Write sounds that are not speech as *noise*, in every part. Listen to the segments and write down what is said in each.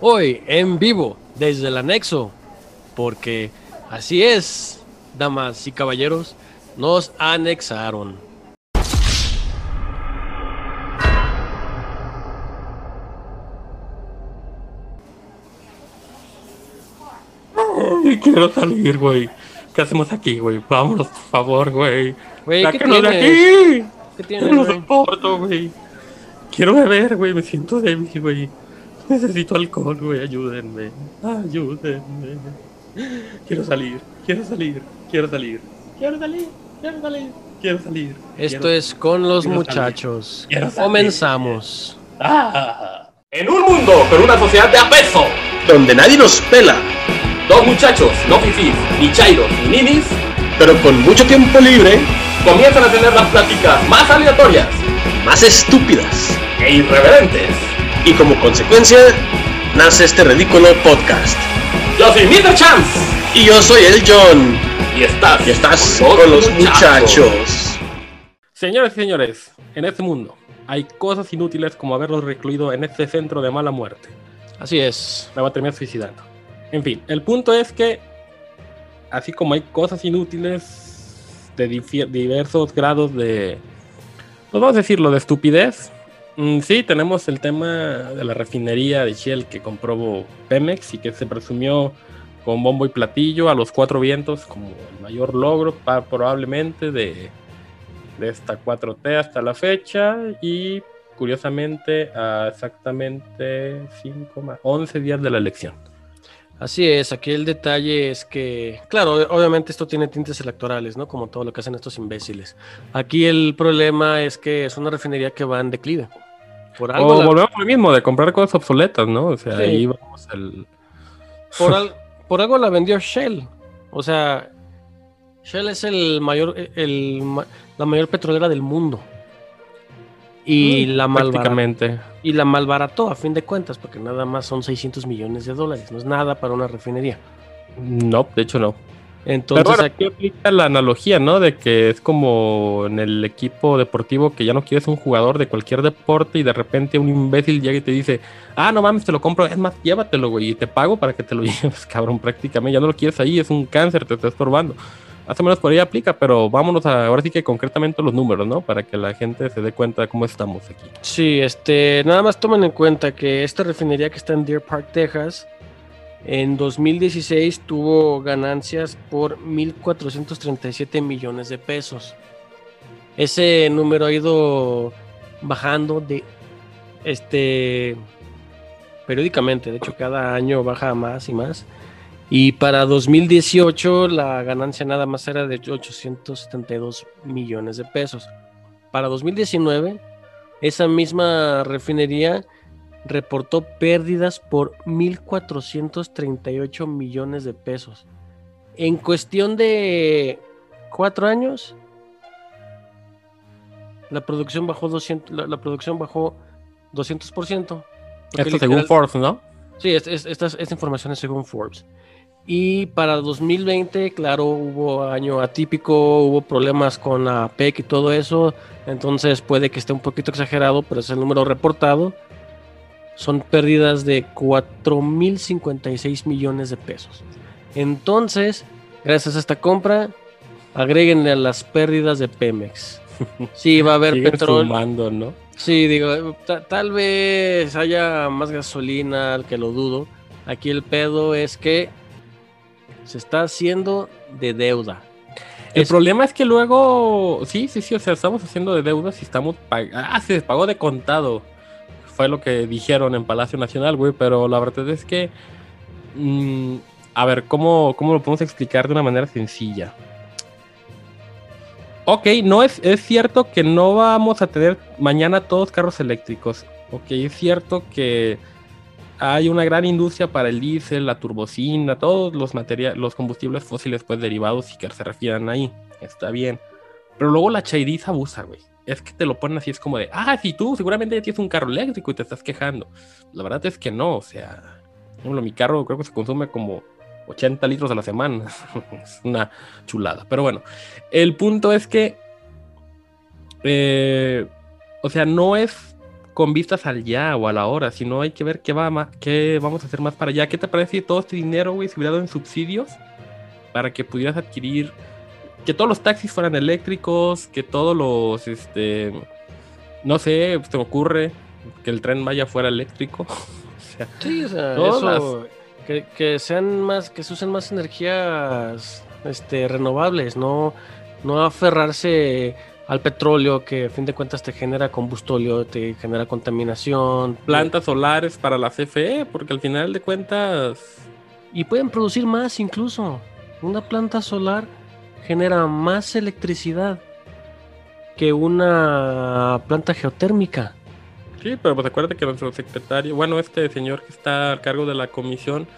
Hoy en vivo desde el anexo, porque así es, damas y caballeros, nos anexaron. Ay, quiero salir, güey. ¿Qué hacemos aquí, güey? Vámonos, por favor, güey. Güey, ¿qué Sáquenos de aquí. ¿Qué No tienes, lo güey? soporto, güey. Quiero beber, güey. Me siento débil, güey. *laughs* Necesito alcohol, güey. Ayúdenme. Ayúdenme. Quiero salir. Quiero salir. Quiero salir. Quiero salir. Quiero salir. Quiero salir. Esto Quiero- es con los quiero salir. muchachos. Quiero salir. Comenzamos. Ah. En un mundo con una sociedad de apeso, donde nadie nos pela, dos muchachos, no fifís, ni chairos, ni ninis, pero con mucho tiempo libre, comienzan a tener las pláticas más aleatorias más estúpidas. e irreverentes. Y como consecuencia, nace este ridículo podcast. Yo soy Mr. Chance Y yo soy el John, y estás, y estás con los muchachos. Señores y señores, en este mundo hay cosas inútiles como haberlos recluido en este centro de mala muerte. Así es. Me va a terminar suicidando. En fin, el punto es que, así como hay cosas inútiles de diversos grados de, pues vamos a decirlo, de estupidez, sí, tenemos el tema de la refinería de Shell que compró Pemex y que se presumió con bombo y platillo a los cuatro vientos como el mayor logro probablemente de, de esta 4T hasta la fecha y curiosamente a exactamente 5 más 11 días de la elección. Así es, aquí el detalle es que, claro, obviamente esto tiene tintes electorales, ¿no? Como todo lo que hacen estos imbéciles. Aquí el problema es que es una refinería que va en declive. Por algo, O la- volvemos a lo mismo, de comprar cosas obsoletas, ¿no? O sea, Sí. ahí vamos al... por, *laughs* al- por algo la vendió Shell. O sea, Shell es el mayor, el, la mayor petrolera del mundo. Y Mm, la malbarató. Y la malbarató a fin de cuentas, porque nada más son 600 millones de dólares. No es nada para una refinería. No, de hecho no. Entonces, bueno, aquí- aplica la analogía, ¿no? De que es como en el equipo deportivo que ya no quieres un jugador de cualquier deporte y de repente un imbécil llega y te dice, ah, no mames, te lo compro, es más, llévatelo, güey, y te pago para que te lo *laughs* lleves, cabrón, prácticamente. Ya no lo quieres ahí, es un cáncer, te está estorbando. Más o menos por ahí aplica, pero vámonos a, ahora sí que concretamente los números, ¿no? Para que la gente se dé cuenta de cómo estamos aquí. Sí, este, nada más tomen en cuenta que esta refinería que está en Deer Park, Texas, en 2016 tuvo ganancias por 1.437 millones de pesos. Ese número ha ido bajando de, este, periódicamente, de hecho cada año baja más y más. Y para 2018 la ganancia nada más era de 872 millones de pesos. Para 2019 esa misma refinería reportó pérdidas por 1.438 millones de pesos. En cuestión de cuatro años, la producción bajó 200, la, la producción bajó 200%. porque Esto según Forbes, ¿no? Sí, es- es- esta, esta información es según Forbes. Y para 2020, claro, hubo año atípico, hubo problemas con la PEC y todo eso. Entonces puede que esté un poquito exagerado, pero es el número reportado. Son pérdidas de 4.056 millones de pesos. Entonces, gracias a esta compra, agréguenle a las pérdidas de Pemex. *laughs* Sí, va a haber petróleo. ¿no? Sí, digo, ta- tal vez haya más gasolina, que lo dudo. Aquí el pedo es que se está haciendo de deuda. El Es- problema es que luego, sí, sí, sí, o sea, estamos haciendo de deudas y estamos pagando. Ah, se pagó de contado. Fue lo que dijeron en Palacio Nacional, güey, pero la verdad es que. mm, a ver, ¿cómo, ¿cómo lo podemos explicar de una manera sencilla? Ok, no es, es cierto que no vamos a tener mañana todos carros eléctricos. Ok, es cierto que hay una gran industria para el diésel, la turbocina, todos los los combustibles fósiles pues derivados y que se refieran ahí. Está bien. Pero luego la chairiza abusa, güey. Es que te lo ponen así, es como de, ah, si tú seguramente tienes un carro eléctrico y te estás quejando. La verdad es que no, o sea, ejemplo, mi carro creo que se consume como 80 litros a la semana. *laughs* es una chulada. Pero bueno, el punto es que, eh, o sea, no es con vistas al ya o a la hora, sino hay que ver qué, va más, qué vamos a hacer más para allá. ¿Qué te parece si todo este dinero, güey, se hubiera dado en subsidios para que pudieras adquirir, que todos los taxis fueran eléctricos, que todos los, este, no sé, se me ocurre que el tren vaya fuera eléctrico. *laughs* o sea, Sí, o sea, eso, que, que sean más, que se usen más energías este, renovables, no, no aferrarse al petróleo que a fin de cuentas te genera combustóleo, te genera contaminación, plantas solares para la CFE, porque al final de cuentas, y pueden producir más incluso. Una planta solar genera más electricidad que una planta geotérmica. sí, pero pues acuérdate que nuestro secretario, bueno, este señor que está al cargo de la comisión,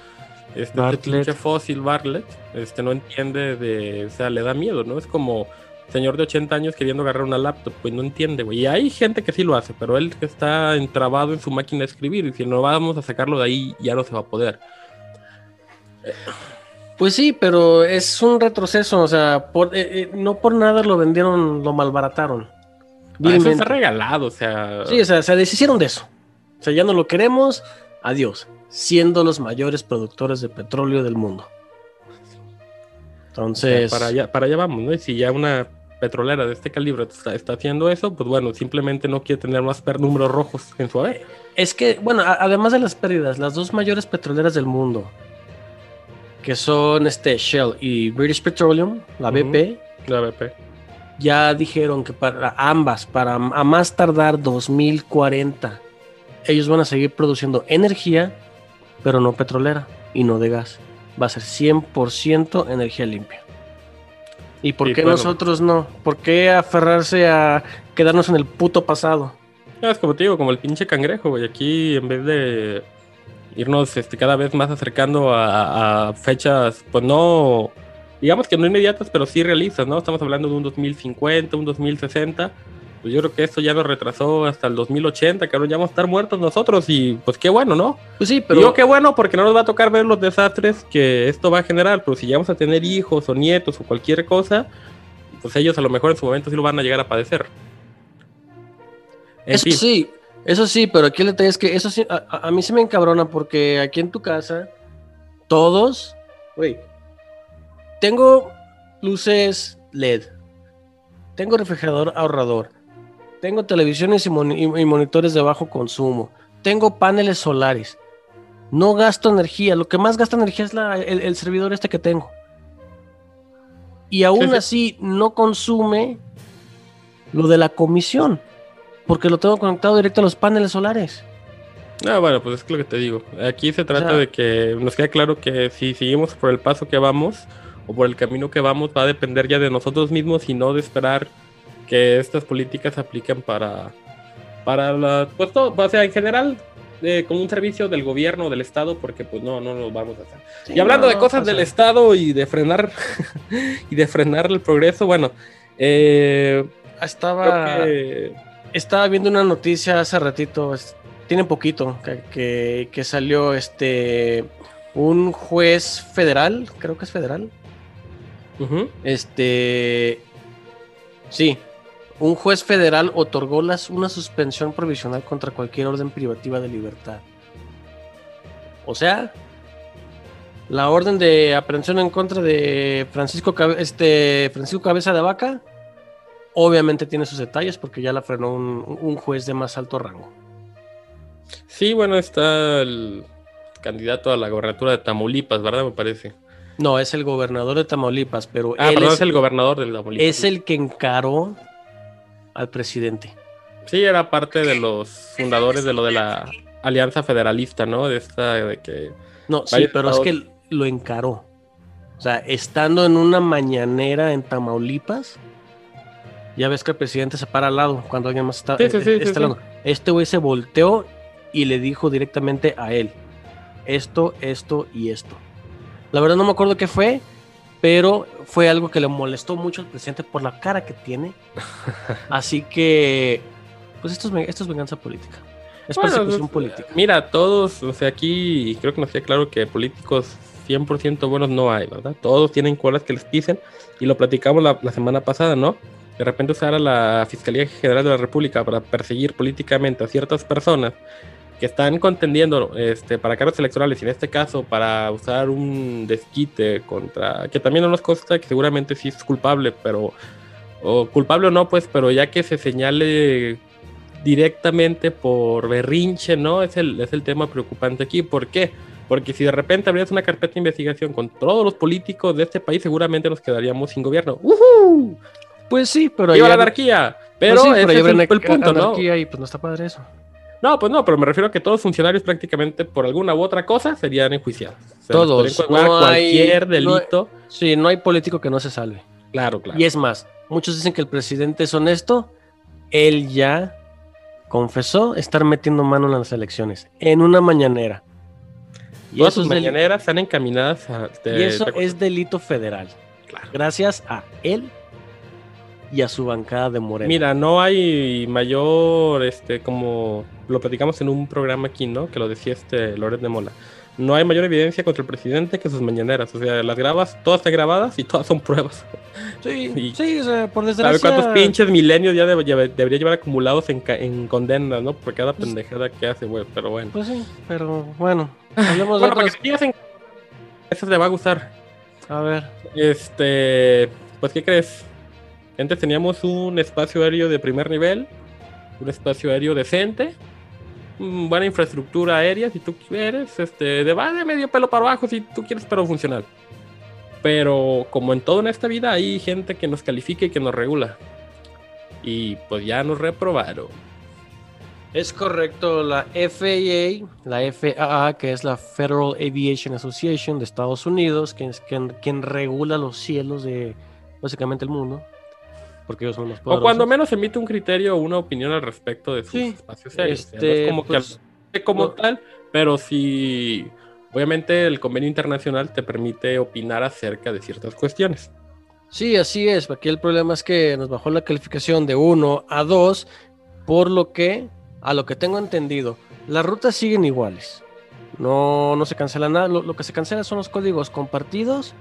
este, este pinche fósil Bartlett, este no entiende de, o sea, le da miedo, ¿no? Es como señor de 80 años queriendo agarrar una laptop, pues no entiende, güey. Y hay gente que sí lo hace, pero él que está entrabado en su máquina de escribir, y si no vamos a sacarlo de ahí, ya no se va a poder. Pues sí, pero es un retroceso, o sea, por- eh, eh, no por nada lo vendieron, lo malbarataron. Ah, eso está regalado, o sea. Sí, o sea, se deshicieron de eso. O sea, ya no lo queremos, adiós. Siendo los mayores productores de petróleo del mundo. O sea, Entonces, para, allá, para allá vamos, ¿no? Y si ya una petrolera de este calibre está, está haciendo eso, pues bueno, simplemente no quiere tener más números rojos en su haber. es que, bueno, además de las pérdidas, las dos mayores petroleras del mundo, que son este Shell y British Petroleum, la. BP, La BP. ya dijeron que para ambas, para a más tardar 2040, ellos van a seguir produciendo energía, pero no petrolera y no de gas. Va a ser 100% energía limpia. ¿Y por qué bueno. nosotros no? ¿Por qué aferrarse a quedarnos en el puto pasado? Es como te digo, como el pinche cangrejo, güey. Aquí en vez de irnos este, cada vez más acercando a, a fechas, pues no, digamos que no inmediatas, pero sí realistas, ¿no? Estamos hablando de un 2050, un 2060. Pues yo creo que esto ya nos retrasó hasta el 2080, cabrón. Ya vamos a estar muertos nosotros y pues qué bueno, ¿no? Pues sí, Pero Digo qué bueno porque no nos va a tocar ver los desastres que esto va a generar, pero si llegamos a tener hijos o nietos o cualquier cosa, pues ellos a lo mejor en su momento sí lo van a llegar a padecer. En eso fin, sí, eso sí, pero aquí el detalle es que eso sí, a, mí sí me encabrona porque aquí en tu casa, todos, güey, tengo luces LED, tengo refrigerador ahorrador, tengo televisiones y, moni- y- y monitores de bajo consumo, tengo paneles solares, no gasto energía, lo que más gasta energía es la- el, el servidor este que tengo. Y aún sí. así no consume lo de la comisión porque lo tengo conectado directo a los paneles solares. Ah, bueno, pues es lo que te digo. Aquí se trata sea- de que nos queda claro que si seguimos por el paso que vamos o por el camino que vamos, va a depender ya de nosotros mismos y no de esperar que estas políticas se apliquen para, para la, pues todo, o sea, en general, eh, como un servicio del gobierno, del Estado, porque pues no, no lo vamos a hacer. y hablando de cosas del Estado y de frenar *laughs* y de frenar el progreso, bueno, eh, Estaba, creo que estaba viendo una noticia hace ratito, tiene poquito, que, que, que salió este un juez federal, creo que es federal. Este sí, un juez federal otorgó las, una suspensión provisional contra cualquier orden privativa de libertad. O sea, la orden de aprehensión en contra de Francisco, este, Francisco Cabeza de Vaca, obviamente tiene sus detalles porque ya la frenó un, un juez de más alto rango. Sí, bueno, está el candidato a la gobernatura de Tamaulipas, ¿verdad? Me parece. No, es el gobernador de Tamaulipas, pero Ah, él perdón, es, el gobernador de Tamaulipas. es el que encaró al presidente. Sí, era parte de los fundadores de lo de la Alianza Federalista, ¿no? De esta, de que... No, sí, pero es que lo encaró. O sea, estando en una mañanera en Tamaulipas, ya ves que el presidente se para al lado cuando alguien más está, Sí, sí, sí, está sí, al lado. Este güey se volteó y le dijo directamente a él, esto, esto y esto. La verdad no me acuerdo qué fue, pero fue algo que le molestó mucho al presidente por la cara que tiene. *laughs* Así que, pues esto es, esto es venganza política. Es Bueno, persecución pues, política. Mira, todos, o sea, aquí creo que nos queda claro que políticos 100% buenos no hay, ¿verdad? Todos tienen colas que les pisen y lo platicamos la, la semana pasada, ¿no? De repente usar a la Fiscalía General de la República para perseguir políticamente a ciertas personas que están contendiendo este, para cargos electorales y en este caso para usar un desquite contra, que también no nos consta que seguramente sí es culpable, pero, o culpable o no, pues, pero ya que se señale directamente por berrinche, ¿no? Es el, es el tema preocupante aquí. ¿Por qué? Porque si de repente abrías una carpeta de investigación con todos los políticos de este país, seguramente nos quedaríamos sin gobierno. ¡Uhú! Pues sí, pero ¡Viva ya- la anarquía! pues Pero sí, ese ya es habrá el, punto, ¿no? y pues no está padre eso. No, pues no, pero me refiero a que todos los funcionarios prácticamente por alguna u otra cosa serían enjuiciados. Se Todos, no hay- cualquier no hay- delito. Sí, no hay político que no se salve. Claro, claro. Y es más, muchos dicen que el presidente es honesto. Él ya confesó estar metiendo mano en las elecciones en una mañanera. Y Todas sus mañaneras están encaminadas a... te- y eso te- es delito federal. Claro. Gracias a él y a su bancada de Morena. Mira, no hay mayor, este, como lo platicamos en un programa aquí, ¿no? Que lo decía este Loret de Mola. No hay mayor evidencia contra el presidente que sus mañaneras. O sea, las grabas, todas están grabadas y todas son pruebas. sí, *laughs* y- sí, o sea, por ¿Sabe desgracia. cuántos pinches milenios ya debería llevar acumulados en, ca- en condenas, ¿no? Por cada pendejada que hace, güey. Pero bueno. Pues sí, pero bueno, *laughs* hablemos de Bueno, que otras. sigas en... Eso te va a gustar. A ver, Este, pues, ¿qué crees? Antes teníamos un espacio aéreo de primer nivel, un espacio aéreo decente, mm, buena infraestructura aérea, si tú quieres, este, de, medio pelo para abajo, si tú quieres, pero funcional. Pero como en todo en esta vida, hay gente que nos califica y que nos regula. Y pues ya nos reprobaron. es correcto, la FAA, la FAA, que es la Federal Aviation Association de Estados Unidos, que es quien, quien regula los cielos de básicamente el mundo, porque ellos son los O poderosos. cuando menos emite un criterio o una opinión al respecto de sus Sí, espacios aéreos. O sea, no Este, es como que pues, como no- tal, pero sí, obviamente el convenio internacional te permite opinar acerca de ciertas cuestiones. Sí, así es. Aquí el problema es que nos bajó la calificación de 1 a 2, por lo que, a lo que tengo entendido, las rutas siguen iguales. No, no se cancela nada. Lo, lo que se cancela son los códigos compartidos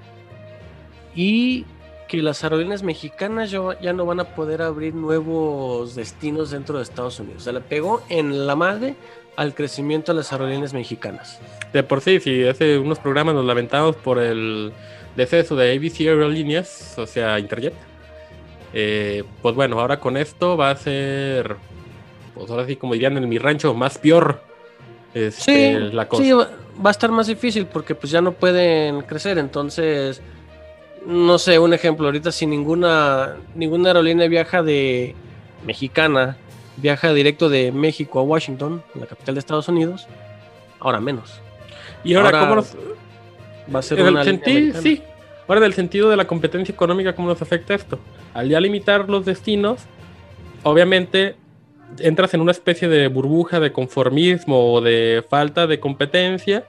y que las aerolíneas mexicanas ya, ya no van a poder abrir nuevos destinos dentro de Estados Unidos. Se le pegó en la madre al crecimiento de las aerolíneas mexicanas. De por sí, si hace unos programas nos lamentamos por el deceso de ABC Aerolíneas, o sea, Interjet. eh, pues bueno, ahora con esto va a ser, pues ahora sí, como dirían en mi rancho, más peor. este, Sí, la cosa. sí, va, va a estar más difícil porque pues ya no pueden crecer, entonces no sé, un ejemplo, ahorita si ninguna ninguna aerolínea viaja de mexicana, viaja directo de México a Washington, la capital de Estados Unidos, ahora menos. y ahora, ahora ¿cómo nos, Va a ser En el una línea sentido, sí. Ahora, del sentido de la competencia económica, ¿cómo nos afecta esto? Al ya limitar los destinos, obviamente entras en una especie de burbuja de conformismo o de falta de competencia.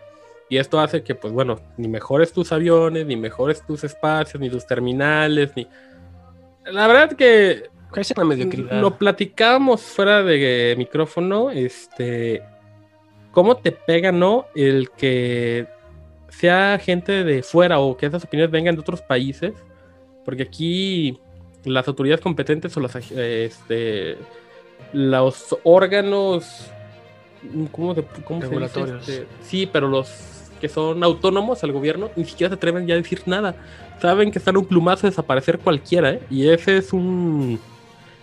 Y esto hace que, pues bueno, ni mejores tus aviones, ni mejores tus espacios, ni tus terminales, ni... La verdad que Caes en la mediocridad. lo platicábamos fuera de micrófono, este, cómo te pega, ¿no? El que sea gente de fuera o que esas opiniones vengan de otros países, porque aquí las autoridades competentes o las, eh, este, los órganos, ¿cómo, se- cómo se dice? Este, sí, pero los que son autónomos al gobierno ni siquiera se atreven ya a decir nada. Saben que están a un plumazo de desaparecer cualquiera, ¿eh? Y ese es un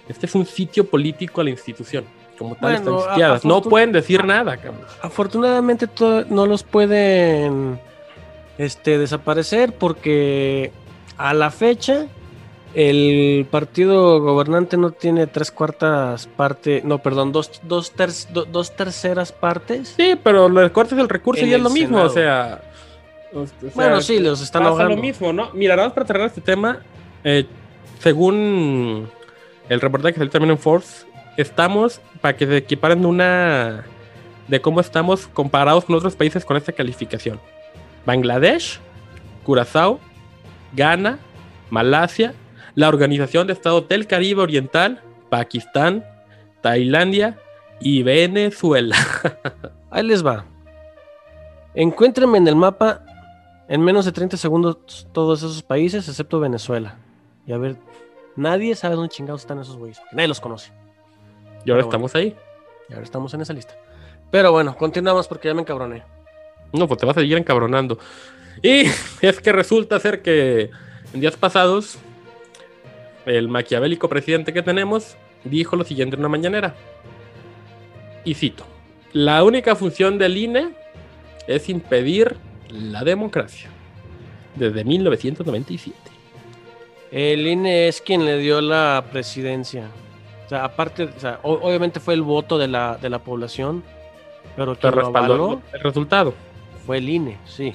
este es un sitio político a la institución. Como tal, Bueno, están a- sitiadas. No pueden decir nada, cabrón. Afortunadamente no los pueden este, desaparecer porque a la fecha el partido gobernante no tiene tres cuartas partes, no, perdón, dos, dos, ter- do- dos terceras partes. Sí, pero le cortas el recurso En y es lo mismo, Senado. o sea. o- o sea, Bueno, sí, los están pasa ahogando. lo mismo, ¿no? Mira, nada más para cerrar este tema, eh, según el reportaje que salió también en Force, estamos para que se equiparen una de cómo estamos comparados con otros países con esta calificación. Bangladesh, Curazao, Ghana, Malasia, la Organización de Estado del Caribe Oriental, Pakistán, Tailandia y Venezuela. *laughs* Ahí les va. Encuéntrenme en el mapa en menos de 30 segundos todos esos países, excepto Venezuela. Y a ver, Nadie sabe dónde chingados están esos güeyes. porque Nadie los conoce. Y ahora Pero bueno. estamos ahí. Y ahora estamos en esa lista. Pero bueno, continuamos porque ya me encabroné. No, pues te vas a seguir encabronando. Y *laughs* es que resulta ser que en días pasados, el maquiavélico presidente que tenemos dijo lo siguiente en una mañanera. Y cito: La única función del INE es impedir la democracia. Desde 1997. El INE es quien le dio la presidencia. O sea, aparte, o sea, obviamente fue el voto de la, de la población, pero quien lo respaldó avaló el resultado. fue el INE, sí.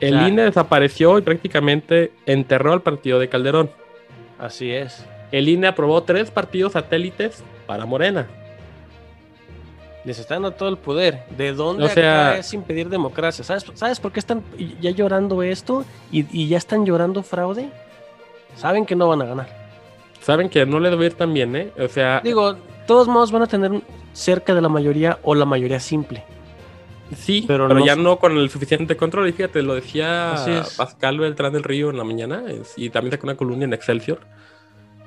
El O sea- INE desapareció y prácticamente enterró al partido de Calderón. Así es. El INE aprobó tres partidos satélites para Morena. Les está dando todo el poder. ¿De dónde O sea- es impedir democracia? ¿Sabes, ¿Sabes por qué están ya llorando esto y, y ya están llorando fraude? Saben que no van a ganar. Saben que no les va a ir tan bien, ¿eh? O sea, Digo, todos modos van a tener cerca de la mayoría o la mayoría simple. Sí, pero pero, no ya no con el suficiente control. Y fíjate, lo decía. Pascal Beltrán del Río en la mañana es- y también sacó una columna en Excelsior.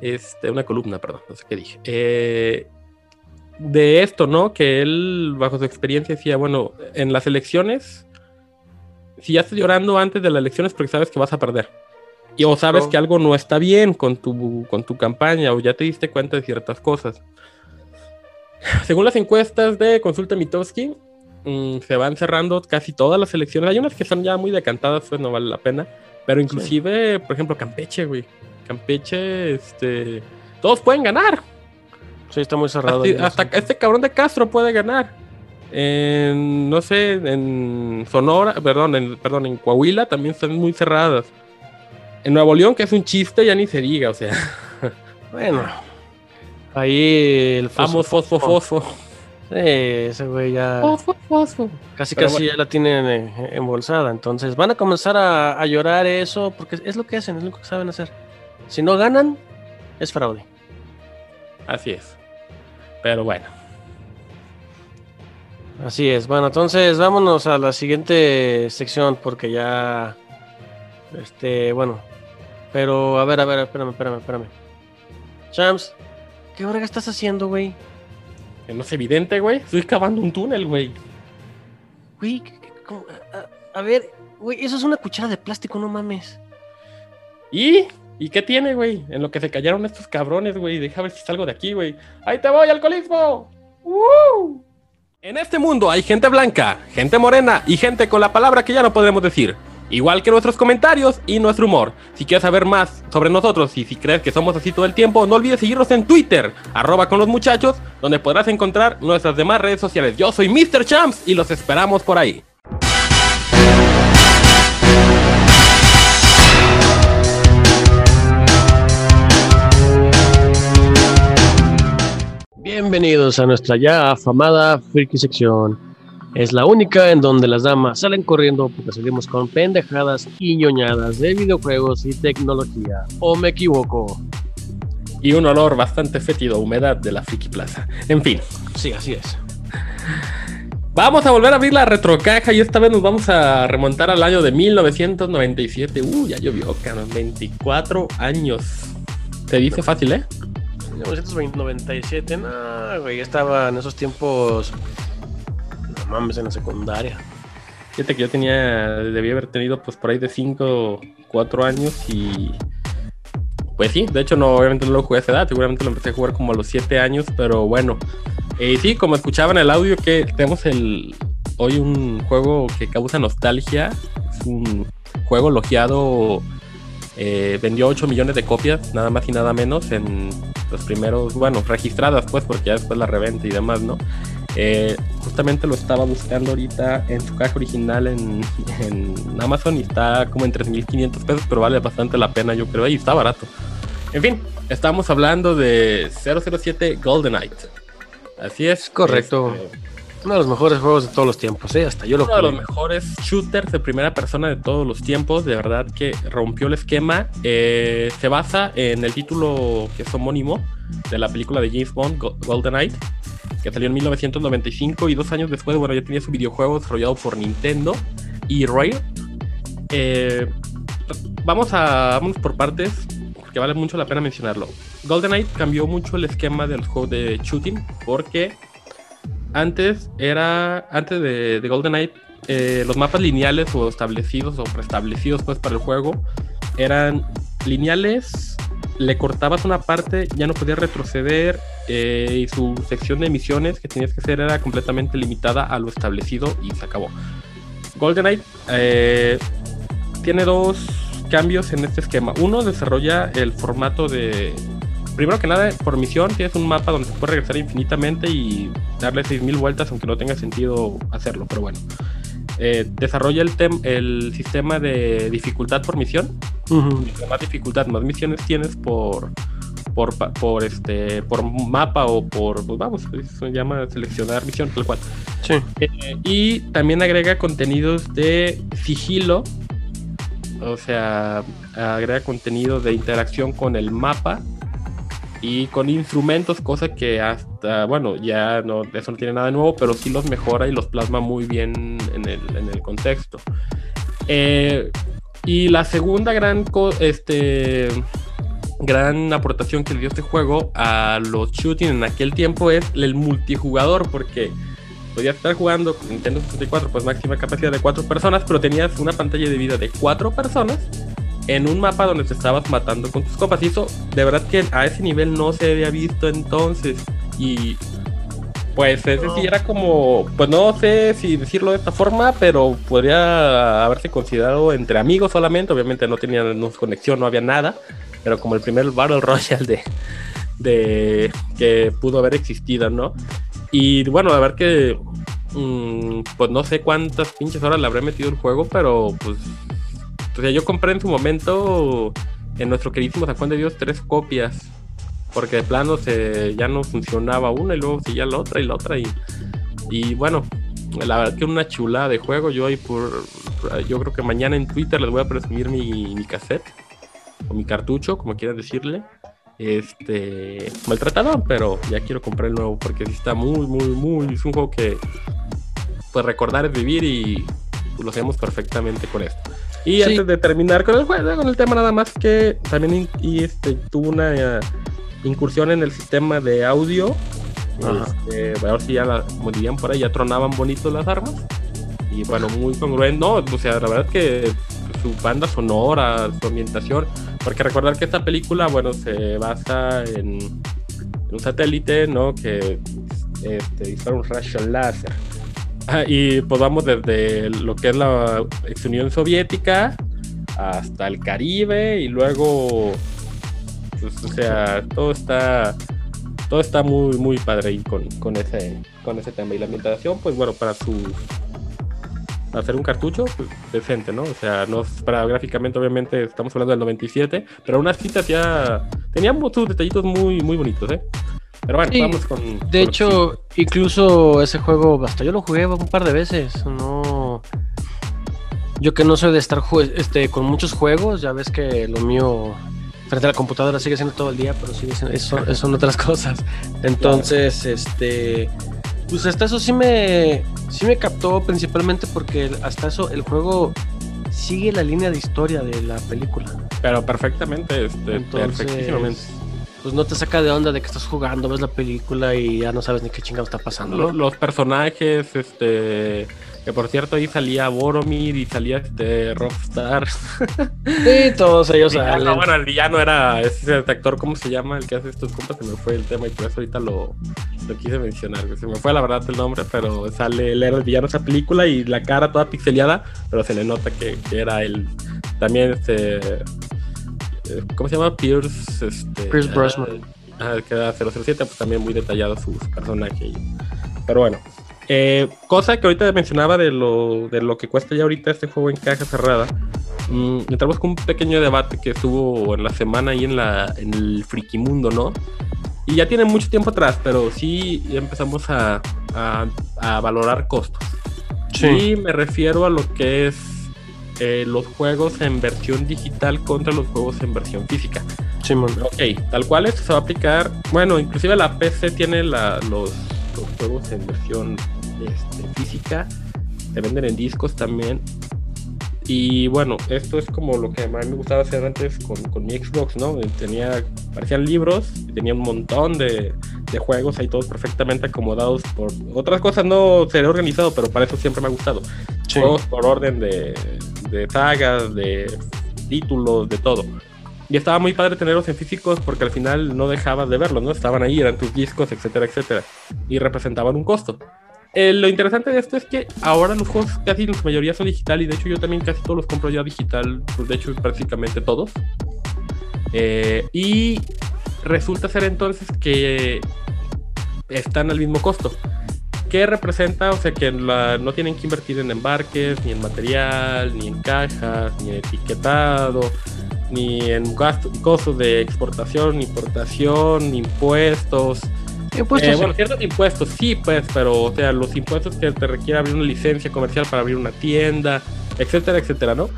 Este, una columna, perdón, no sé qué dije. Eh, de esto, ¿no? Que él, bajo su experiencia, decía, bueno, en las elecciones, si ya estás llorando antes de las elecciones porque sabes que vas a perder. Y o sabes que algo no está bien con tu, con tu campaña o ya te diste cuenta de ciertas cosas. Según las encuestas de Consulta Mitowski, mm, se van cerrando casi todas las elecciones. Hay unas que son ya muy decantadas, pues no vale la pena. Pero inclusive, por ejemplo, Campeche, güey. Campeche, este... Todos pueden ganar. Sí, está muy cerrado. Así- hasta este cabrón de Castro puede ganar. En, no sé, en Sonora, perdón, en, perdón, en Coahuila también están muy cerradas. En Nuevo León, que es un chiste, ya ni se diga, o sea, Bueno, ahí el vamos, fosfo, fosfo. Sí, ese güey ya Fosfo, fosfo. casi Pero casi bueno. ya la tienen eh, embolsada. Entonces van a comenzar a, a llorar eso porque es lo que hacen, es lo que saben hacer. Si no ganan, es fraude. Así es. Pero bueno, Así es. Bueno, entonces vámonos a la siguiente sección porque ya. Este, bueno. Pero, a ver, a ver, espérame, espérame, espérame. Champs, ¿qué hora estás haciendo, güey? Que no es evidente, güey. Estoy cavando un túnel, güey. Güey, a, a ver, güey, eso es una cuchara de plástico, no mames. ¿Y? ¿Y qué tiene, güey? En lo que se callaron estos cabrones, güey. Deja ver si salgo de aquí, güey. ¡Ahí te voy, alcoholismo! ¡Woo! En este mundo hay gente blanca, gente morena y gente con la palabra que ya no podremos decir. Igual que nuestros comentarios y nuestro humor. Si quieres saber más sobre nosotros y si crees que somos así todo el tiempo, no olvides seguirnos en Twitter, arroba con los muchachos, donde podrás encontrar nuestras demás redes sociales. Yo soy Mr. Champs y los esperamos por ahí. Bienvenidos a nuestra ya afamada Freaky sección. Es la única en donde las damas salen corriendo porque salimos con pendejadas y ñoñadas de videojuegos y tecnología. ¿O me equivoco? Y un olor bastante fétido, humedad de la Friki Plaza. En fin. Sí, así es. Vamos a volver a abrir la retrocaja y esta vez nos vamos a remontar al año de 1997. Uh, ya llovió, cabrón. 24 años. Se dice fácil, ¿eh? 1997, no, güey, estaba en esos tiempos. Mames, en la secundaria. Fíjate que yo tenía, debía haber tenido pues por ahí de 5, 4 años y... Pues sí, de hecho no, obviamente no lo jugué a esa edad, seguramente lo empecé a jugar como a los 7 años, pero bueno. Eh, sí, como escuchaban el audio que tenemos el hoy un juego que causa nostalgia, es un juego logiado, eh, vendió 8 millones de copias, nada más y nada menos, en los primeros, bueno, registradas pues, porque ya después la reventa y demás, ¿no? Eh, justamente lo estaba buscando ahorita en su caja original en, en Amazon y está como en 3.500 pesos, pero vale bastante la pena, yo creo, y está barato. En fin, estamos hablando de 007 GoldenEye. Así es. Correcto. Este, Uno de los mejores juegos de todos los tiempos, ¿eh? Hasta yo lo uno de los mejores shooters de primera persona de todos los tiempos. De verdad que rompió el esquema. Eh, se basa en el título que es homónimo de la película de James Bond, Go- GoldenEye, que salió en 1995 y dos años después, bueno, ya tenía su videojuego desarrollado por Nintendo y Rare. Eh, vamos a vámonos por partes, porque vale mucho la pena mencionarlo. GoldenEye cambió mucho el esquema del juego de shooting porque antes era, antes de, de GoldenEye, eh, los mapas lineales o establecidos o preestablecidos pues para el juego eran lineales, le cortabas una parte, ya no podías retroceder eh, y su sección de misiones que tenías que hacer era completamente limitada a lo establecido y se acabó. GoldenEye eh, tiene dos cambios en este esquema. Uno desarrolla el formato de primero que nada, por misión tienes un mapa donde puedes regresar infinitamente y darle 6000 vueltas, aunque no tenga sentido hacerlo, pero bueno. Eh, desarrolla el sistema de dificultad por misión. Más dificultad, más misiones tienes por, por, por, este, por mapa o por, pues vamos, se llama seleccionar misión, tal cual. Sí. Eh, y también agrega contenidos de sigilo, o sea, agrega contenido de interacción con el mapa y con instrumentos, cosa que hasta, bueno, ya no, eso no tiene nada nuevo, pero sí los mejora y los plasma muy bien en el, en el contexto. Eh, y la segunda gran, este, gran aportación que le dio este juego a los shooting en aquel tiempo es el multijugador, porque podías estar jugando con Nintendo 64, pues máxima capacidad de cuatro personas, pero tenías una pantalla de vida de cuatro personas en un mapa donde te estabas matando con tus copas. Y eso, de verdad que a ese nivel no se había visto entonces. Y pues ese sí era como, pues no sé si decirlo de esta forma, pero podría haberse considerado entre amigos solamente. Obviamente no tenían conexión, no había nada. Pero como el primer Battle Royale de, de que pudo haber existido, ¿no? Y bueno, a ver que, mm, pues no sé cuántas pinches horas le habré metido el juego, pero pues o sea, yo compré en su momento en nuestro queridísimo San Juan de Dios tres copias. Porque de plano se, ya no funcionaba una y luego seguía la otra y la otra. Y, y bueno, la verdad que una chulada de juego. Yo ahí por. Yo creo que mañana en Twitter les voy a presumir mi, mi cassette. O mi cartucho, como quieran decirle. Este. Maltratado, pero ya quiero comprar el nuevo. Porque sí está muy, muy, muy. Es un juego que. Pues recordar es vivir y lo hacemos perfectamente con esto. Y antes de terminar con el juego, con el tema nada más que también y este, tuvo una incursión en el sistema de audio. Este, a ver si ya, la, como dirían por ahí, ya tronaban bonito las armas. Y bueno, muy congruente. No, o sea, la verdad que su banda sonora, su ambientación. Porque recordar que esta película, bueno, se basa en, un satélite, ¿no? Que este, dispara un rayo láser y pues vamos desde lo que es la ex Unión Soviética hasta el Caribe y luego, pues, o sea, todo está, todo está muy, muy padre ahí con, con, ese, con ese tema. Y la ambientación, pues bueno, para su hacer un cartucho pues, decente, ¿no? O sea, no para gráficamente, obviamente, estamos hablando del 97, pero unas citas ya tenían sus detallitos muy, muy bonitos, ¿eh? Pero bueno, vamos con. De hecho, incluso ese juego, hasta yo lo jugué un par de veces. No. Yo que no soy de estar este, con muchos juegos, ya ves que lo mío frente a la computadora sigue siendo todo el día, pero sigue siendo, eso, son otras *laughs* cosas. Entonces, este. Pues hasta eso sí me, sí me captó principalmente porque hasta eso el juego sigue la línea de historia de la película. Pero perfectamente, este, perfectísimamente pues no te saca de onda de que estás jugando, ves la película y ya no sabes ni qué chingado está pasando. Los, personajes, este. Que por cierto ahí salía Boromir y salía este Rockstar. *laughs* Sí, todos ellos salen. bueno, el villano era ese actor, ¿cómo se llama? El que hace estos compas, se me fue el tema y por eso ahorita lo, lo quise mencionar. Se me fue la verdad el nombre, pero sale, él era el villano de esa película y la cara toda pixeleada, pero se le nota que, que era él. También este eh, ¿Cómo se llama? Pierce. Este, Pierce Brosnan. Ah, que era 007, pues también muy detallado su, personaje. Pero bueno. Eh, cosa que ahorita mencionaba de lo, de lo que cuesta ya ahorita este juego en caja cerrada. Mm, entramos con un pequeño debate que estuvo en la semana ahí en, la, en el friki mundo, ¿no? Y ya tiene mucho tiempo atrás, pero sí empezamos a, a, valorar costos. Sí. Y me refiero a lo que es eh, los juegos en versión digital contra los juegos en versión física. Simón. Ok, tal cual esto se va a aplicar. Bueno, inclusive la PC tiene la, los, juegos en versión este, física. Se venden en discos también. Y bueno, esto es como lo que a mí me gustaba hacer antes con, con mi Xbox, ¿no? Tenía, parecían libros, tenía un montón de, de, juegos ahí todos perfectamente acomodados por otras cosas, no seré organizado, pero para eso siempre me ha gustado. Sí. Juegos por orden de, de sagas, de títulos, de todo. Y estaba muy padre tenerlos en físicos porque al final no dejabas de verlos, ¿no? Estaban ahí, eran tus discos, etcétera, etcétera. Y representaban un costo. Eh, lo interesante de esto es que ahora los juegos casi en su mayoría son digital y de hecho yo también casi todos los compro ya digital, pues de hecho prácticamente todos. Eh, y resulta ser entonces que están al mismo costo. ¿Qué representa? O sea que no tienen que invertir en embarques, ni en material, ni en cajas, ni en etiquetado, ni en gasto, costos de exportación, importación, impuestos. Impuestos. Eh, bueno, ciertos impuestos, sí, pues, pero, o sea, los impuestos que te requiere abrir una licencia comercial para abrir una tienda, etcétera, etcétera, ¿no?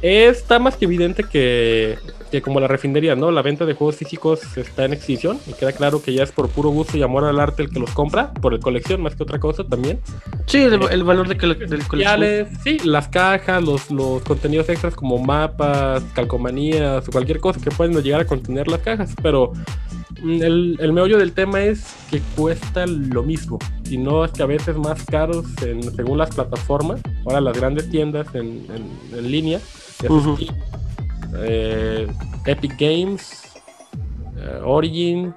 Está más que evidente que, que como la refinería, ¿no? La venta de juegos físicos está en extinción y queda claro que ya es por puro gusto y amor al arte el que los compra, por el colección más que otra cosa también. Sí, el, el valor de cole- del colección. Sí, las cajas, los, los contenidos extras como mapas, calcomanías o cualquier cosa que pueden llegar a contener las cajas, pero mm, el, el meollo del tema es que cuesta lo mismo y no es que a veces más caros en- según las plataformas, ahora las grandes tiendas en, en- en línea, ya eh, Epic Games, eh, Origin,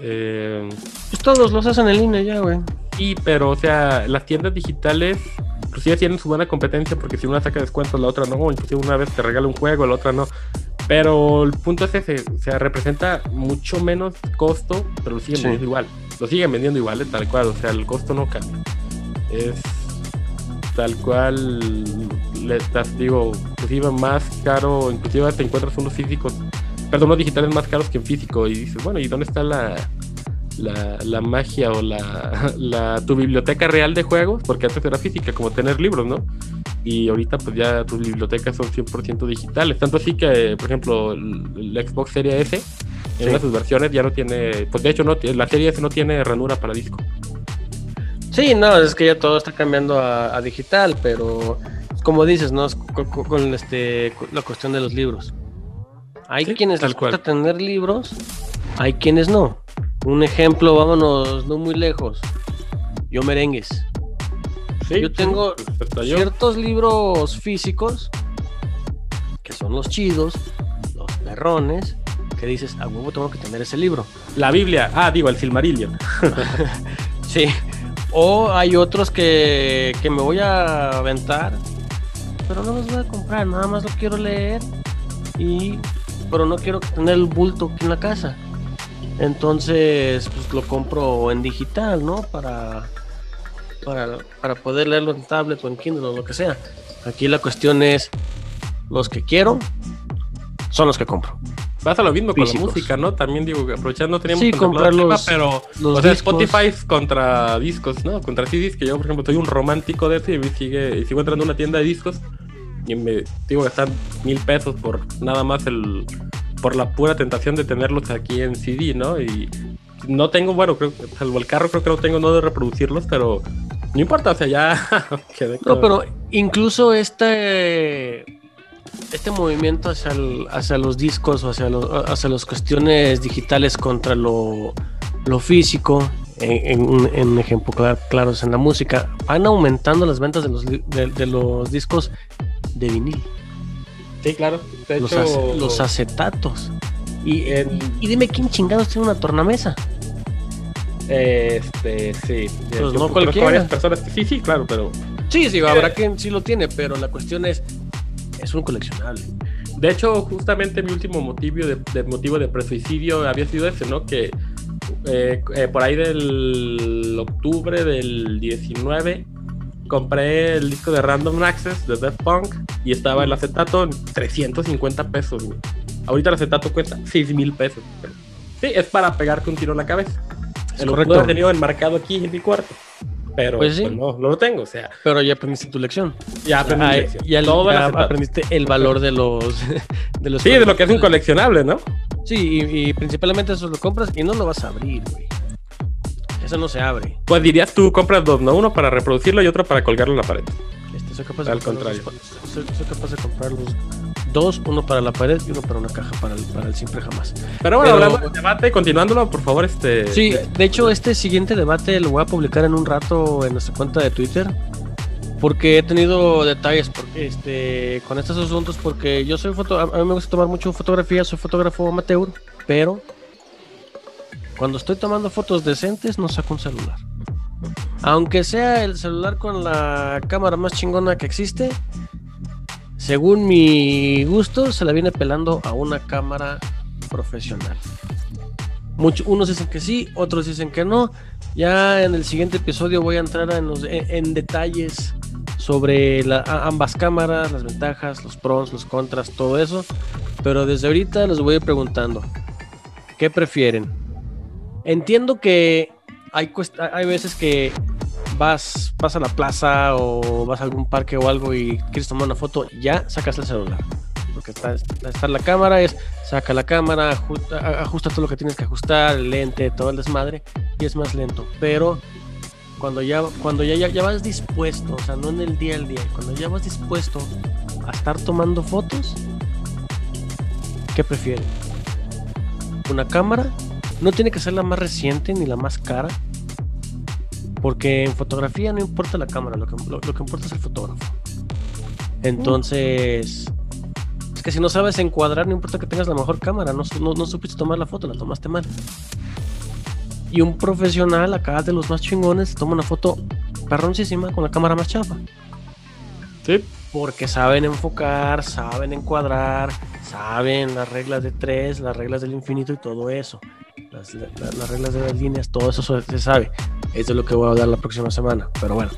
eh, Pues todos los hacen en línea ya, güey. Sí, pero o sea, las tiendas digitales inclusive tienen su buena competencia porque si una saca descuentos, la otra no, inclusive una vez te regala un juego, la otra no. Pero el punto es ese, o sea, representa mucho menos costo, pero lo siguen Sí. vendiendo igual. Lo siguen vendiendo igual, eh, tal cual, o sea, el costo no cambia. Es tal cual, le estás, digo, inclusive más caro, inclusive te encuentras unos físicos, perdón, unos digitales más caros que en físico y dices, bueno, ¿y dónde está la, la, la magia o la, *laughs* la- tu biblioteca real de juegos, porque antes era física, como tener libros, ¿no? Y ahorita pues ya tus bibliotecas son 100% digitales, tanto así que, por ejemplo, el, el Xbox Series S, en Sí. una de sus versiones ya no tiene, pues de hecho no, la serie S no tiene ranura para disco. Sí, no, es que ya todo está cambiando a, a digital, pero como dices, ¿no? Con, con- este, con la cuestión de los libros. Hay Sí, quienes les gusta cual. tener libros, hay quienes no. Un ejemplo, vámonos no muy lejos. Yo merengues. Sí, Yo tengo sí. Ciertos libros físicos, que son los chidos, los perrones, que dices, a huevo tengo que tener ese libro. La Biblia, ah, digo, el Silmarillion. *laughs* Sí. O hay otros que, que me voy a aventar, pero no los voy a comprar, nada más lo quiero leer y pero no quiero tener el bulto aquí en la casa. Entonces, pues lo compro en digital, ¿no? Para, para, para poder leerlo en tablet o en Kindle o lo que sea. Aquí la cuestión es, los que quiero son los que compro. Pasa lo mismo con Físicos. la música, ¿no? También digo, aprovechando teníamos Sí, comprar los- pero los o sea, discos. Spotify contra discos, ¿no? Contra CDs, que yo, por ejemplo, soy un romántico de eso y me sigue, y sigo entrando a una tienda de discos y me digo gastar mil pesos por nada más el por la pura tentación de tenerlos aquí en CD, ¿no? Y no tengo, bueno, creo, salvo el carro, creo que no tengo no de reproducirlos, pero no importa, o sea, ya *laughs* quedé No, con- pero incluso este este movimiento hacia, el- hacia los discos o hacia, los, hacia las cuestiones digitales contra lo, lo físico, en, en, en ejemplo cla- claros en la música, van aumentando las ventas de los, de, de los discos de vinil, Sí, claro. De los, hecho, los acetatos. Y, En- y dime quién chingados tiene una tornamesa. Este, sí. Pues Yo no cualquiera. varias personas que sí, sí, claro, pero Sí, sí, habrá quien sí lo tiene, pero la cuestión es, es un coleccionable. De hecho, justamente mi último motivo de, de motivo de presuicidio había sido ese, ¿no? Que eh, eh, por ahí del octubre del 19 compré el disco de Random Access de Death Punk y estaba el acetato en 350 pesos. güey. Ahorita el acetato cuesta 6 mil pesos. pero Sí, es para pegarte un tiro en la cabeza. Es El correcto. lo he tenido enmarcado aquí en mi cuarto. Pero Pues sí. pues no, no lo tengo. O sea, Pero ya aprendiste tu lección. ya aprendí Ah, lección. ya aprendiste el valor de los *laughs* de los Sí, de lo que es un coleccionable, ¿no? Sí, y, y principalmente eso lo compras y no lo vas a abrir, güey. Eso no se abre. Pues dirías tú, compras dos, ¿no? Uno para reproducirlo y otro para colgarlo en la pared. Este Soy capaz de Al comprar los contrario. soy, soy capaz de comprar los dos, uno para la pared y uno para una caja para el, para el siempre jamás. Pero bueno, Pero- hablando del debate, continuándolo, por favor, este. Sí, de hecho, este siguiente debate lo voy a publicar en un rato en nuestra cuenta de Twitter. Porque he tenido detalles porque, este, con estos asuntos. Porque yo soy foto. A a mí me gusta tomar mucho fotografía, soy fotógrafo amateur. Pero cuando estoy tomando fotos decentes, no saco un celular. Aunque sea el celular con la cámara más chingona que existe, según mi gusto, se la viene pelando a una cámara profesional. Mucho- unos dicen que sí, otros dicen que no. Ya en el siguiente episodio voy a entrar en, los- en- detalles sobre ambas cámaras, las ventajas, los pros, los contras, todo eso. Pero desde ahorita les voy a ir preguntando, ¿qué prefieren? Entiendo que hay veces que vas, vas a la plaza o vas a algún parque o algo y quieres tomar una foto, ya sacas el celular. Porque está, está la cámara, es saca la cámara, ajusta, todo lo que tienes que ajustar, el lente, todo el desmadre, y es más lento. Pero cuando ya, cuando ya, ya, ya vas dispuesto, o sea, no en el día al día, cuando ya vas dispuesto a estar tomando fotos, ¿qué prefieren? ¿Una cámara? No tiene que ser la más reciente ni la más cara. Porque en fotografía no importa la cámara, lo que, importa es el fotógrafo. Entonces, es que si no sabes encuadrar, no importa que tengas la mejor cámara, no supiste tomar la foto, la tomaste mal. Y un profesional acá de los más chingones toma una foto perroncísima con la cámara más chafa. Sí. Porque saben enfocar, saben encuadrar, saben las reglas de tres, las reglas del infinito y todo eso. Las, la- las reglas de las líneas, todo eso se, sabe. Es de lo que voy a hablar la próxima semana. Pero bueno.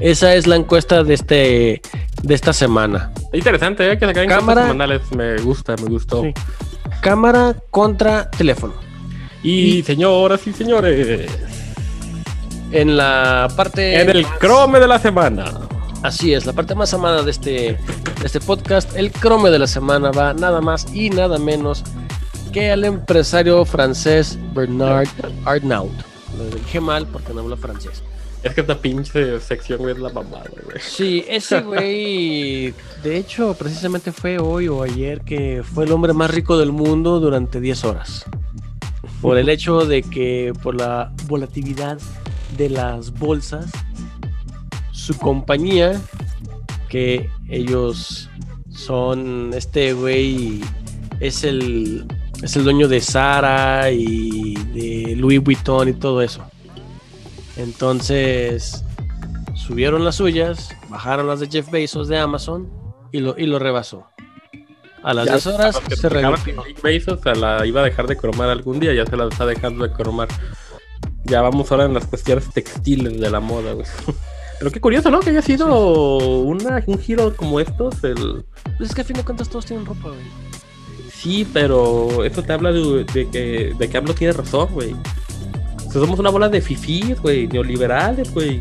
Esa es la encuesta de este de esta semana. Interesante, ¿eh? Que sacar Cámara. semanales. Me gusta, me gustó. Sí. Cámara contra teléfono. Y, Y- señoras y señores, En la parte. en el más- Chrome de la semana. Así es, la parte más amada de este, de este podcast, el crome de la semana va nada más y nada menos que al empresario francés Bernard Arnault. Lo dije mal porque no hablo francés. Es que esta pinche sección es la mamada, güey. Sí, ese güey, de hecho, precisamente fue hoy o ayer que fue el hombre más rico del mundo durante 10 horas. Por el hecho de que, por la volatilidad de las bolsas, su compañía, que ellos son, este güey es el, es el dueño de Zara y de Louis Vuitton y todo eso. Entonces, subieron las suyas, bajaron las de Jeff Bezos de Amazon y lo, y lo rebasó. A las Ya 10 horas se Jeff Bezos se la iba a dejar de cromar algún día, ya se la está dejando de cromar. Ya vamos ahora en las cuestiones textiles de la moda, güey. *laughs* Pero qué curioso, ¿no? Que haya sido una, un giro como estos. El... Pues es que a fin de cuentas todos tienen ropa, güey. Sí, pero eso te habla de, de que, de que AMLO tiene razón, güey. O sea, somos una bola de fifís, güey, neoliberales, güey.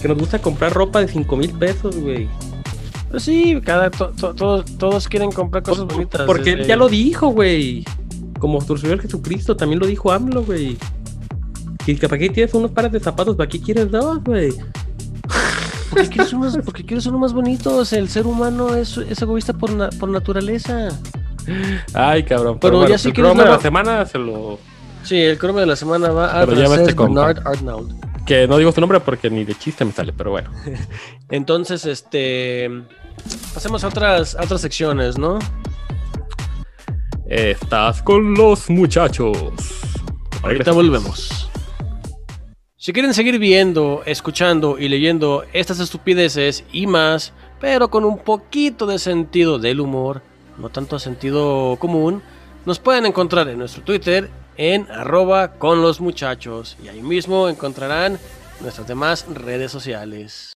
Que nos gusta comprar ropa de 5 mil pesos, güey. Pero sí, cada, to- to- todos, todos quieren comprar cosas bonitas. Porque él ya lo dijo, güey. Como nuestro Señor Jesucristo también lo dijo AMLO, güey. Y que para qué tienes unos pares de zapatos, para qué quieres dos, güey. Porque porque quieres unos más bonitos. El ser humano es, es egoísta por, na- por naturaleza. Ay, cabrón. Pero Pero, ya bueno, si el quieres programa de la- semana se lo. Sí, el croma de la semana va a ya francés este. Bernard Arnault. Que no digo su nombre porque ni de chiste me sale, pero bueno. *laughs* Entonces, este. Pasemos a otras, a otras secciones, ¿no? Estás con los muchachos. Ahorita volvemos. Si quieren seguir viendo, escuchando y leyendo estas estupideces y más, pero con un poquito de sentido del humor, no tanto sentido común, nos pueden encontrar en nuestro Twitter en arroba con los muchachos y ahí mismo encontrarán nuestras demás redes sociales.